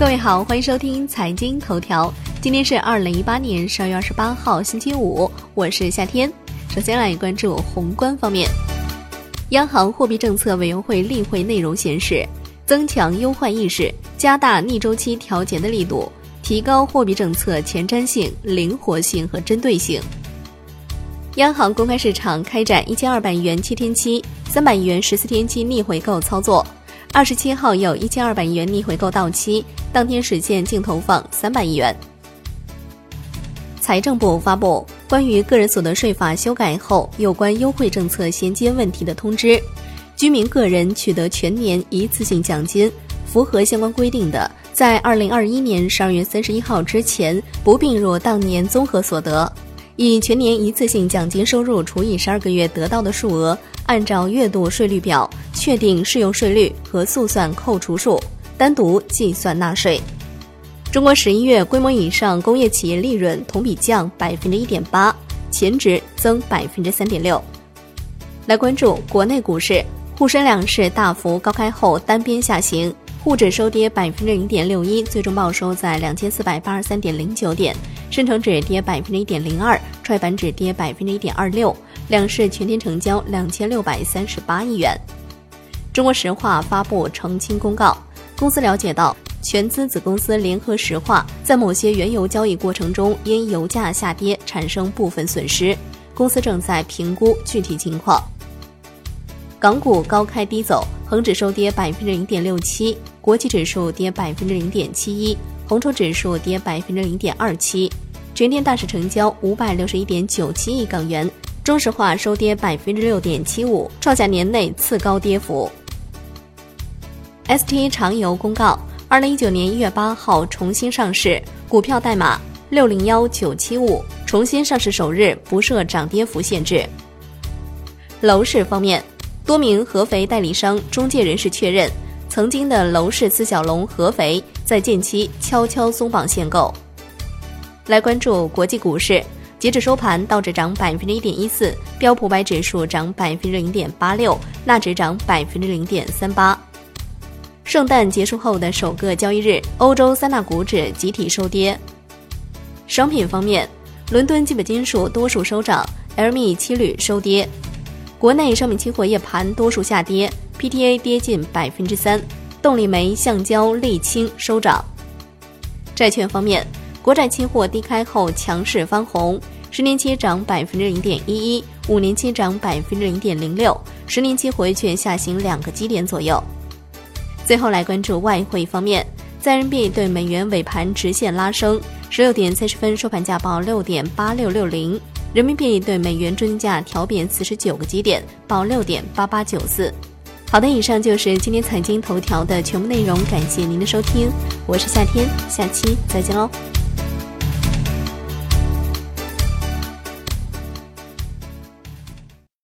各位好，欢迎收听财经头条。今天是二零一八年十二月二十八号，星期五，我是夏天。首先来关注宏观方面，央行货币政策委员会例会内容显示，增强忧患意识，加大逆周期调节的力度，提高货币政策前瞻性、灵活性和针对性。央行公开市场开展一千二百亿元七天期、三百亿元十四天期逆回购操作。二十七号有一千二百亿元逆回购到期，当天实现净投放三百亿元。财政部发布关于个人所得税法修改后有关优惠政策衔接问题的通知，居民个人取得全年一次性奖金，符合相关规定的，在二零二一年十二月三十一号之前不并入当年综合所得，以全年一次性奖金收入除以十二个月得到的数额。按照月度税率表确定适用税率和速算扣除数，单独计算纳税。中国十一月规模以上工业企业利润同比降百分之一点八，前值增百分之三点六。来关注国内股市，沪深两市大幅高开后单边下行，沪指收跌百分之零点六一，最终报收在两千四百八十三点零九点；深成指跌百分之一点零二，创业板指跌百分之一点二六。两市全天成交两千六百三十八亿元。中国石化发布澄清公告，公司了解到，全资子公司联合石化在某些原油交易过程中因油价下跌产生部分损失，公司正在评估具体情况。港股高开低走，恒指收跌百分之零点六七，国际指数跌百分之零点七一，红筹指数跌百分之零点二七，全天大市成交五百六十一点九七亿港元。中石化收跌百分之六点七五，创下年内次高跌幅。ST 长油公告，二零一九年一月八号重新上市，股票代码六零幺九七五，重新上市首日不设涨跌幅限制。楼市方面，多名合肥代理商中介人士确认，曾经的楼市四小龙合肥在近期悄悄松绑限购。来关注国际股市。截至收盘，道指涨百分之一点一四，标普百指数涨百分之零点八六，纳指涨百分之零点三八。圣诞结束后的首个交易日，欧洲三大股指集体收跌。商品方面，伦敦基本金属多数收涨，LME 七铝收跌。国内商品期货夜盘多数下跌，PTA 跌近百分之三，动力煤、橡胶、沥青收涨。债券方面。国债期货低开后强势翻红，十年期涨百分之零点一一，五年期涨百分之零点零六，十年期回券下行两个基点左右。最后来关注外汇方面，在人民币对美元尾盘直线拉升，十六点三十分收盘价报六点八六六零，人民币对美元中价调贬四十九个基点，报六点八八九四。好的，以上就是今天财经头条的全部内容，感谢您的收听，我是夏天，下期再见喽。